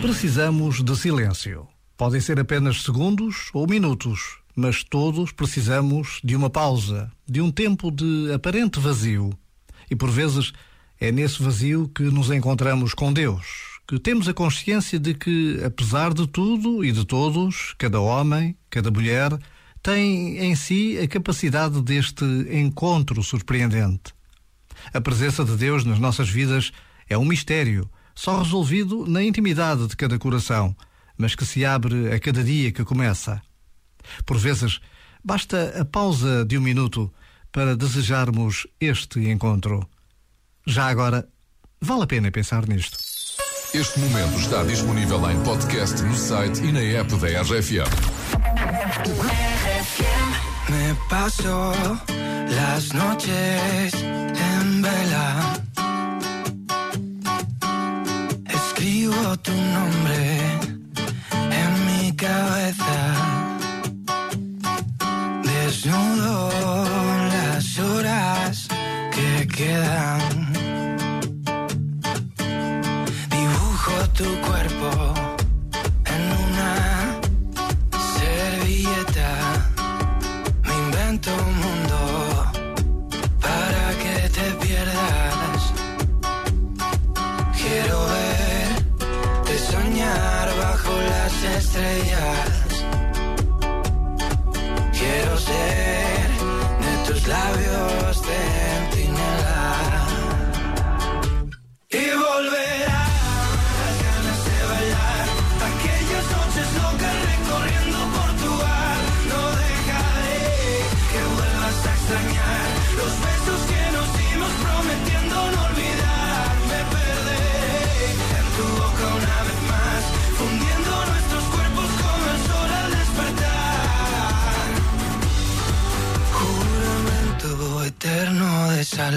Precisamos de silêncio. Podem ser apenas segundos ou minutos, mas todos precisamos de uma pausa, de um tempo de aparente vazio. E por vezes é nesse vazio que nos encontramos com Deus, que temos a consciência de que, apesar de tudo e de todos, cada homem, cada mulher, tem em si a capacidade deste encontro surpreendente. A presença de Deus nas nossas vidas é um mistério, só resolvido na intimidade de cada coração, mas que se abre a cada dia que começa. Por vezes, basta a pausa de um minuto para desejarmos este encontro. Já agora, vale a pena pensar nisto. Este momento está disponível em podcast no site e na app da RFM. Me paso las noches en vela. Escribo tu nombre en mi cabeza. Desnudo las horas que quedan. Estrellas. Ya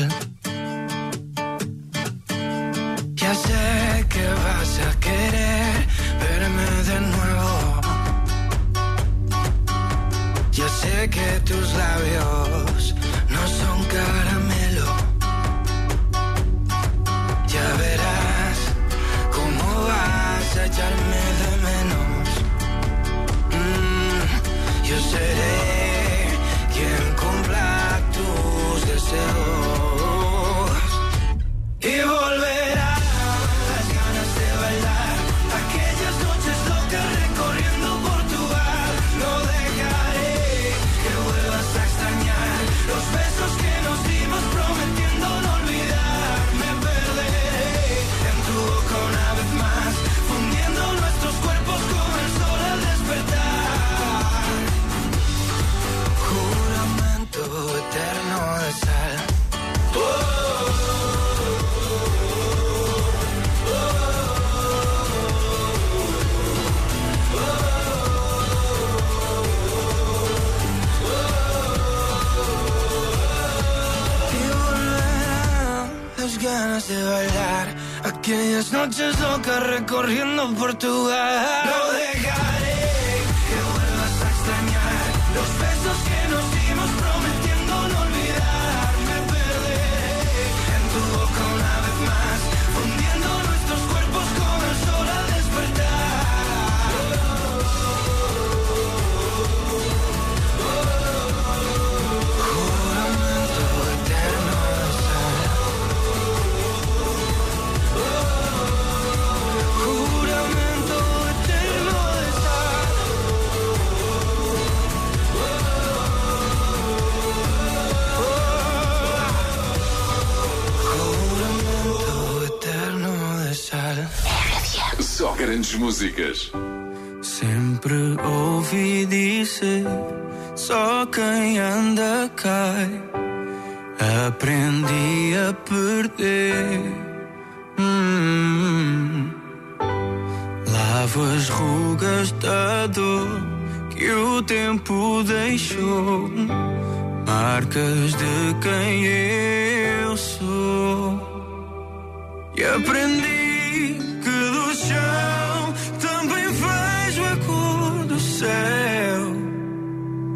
sé que vas a querer verme de nuevo. Ya sé que tus labios de bailar aquellas noches locas recorriendo Portugal. No dejaré que vuelvas a extrañar los besos que nos dimos prometiendo no olvidar. Me perderé en tu boca una vez más, fundiendo nuestros cuerpos grandes músicas. Sempre ouvi dizer: só quem anda cai. Aprendi a perder. Hum. Lavo as rugas da dor que o tempo deixou. Marcas de quem eu sou. E aprendi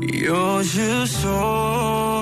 You're you soul.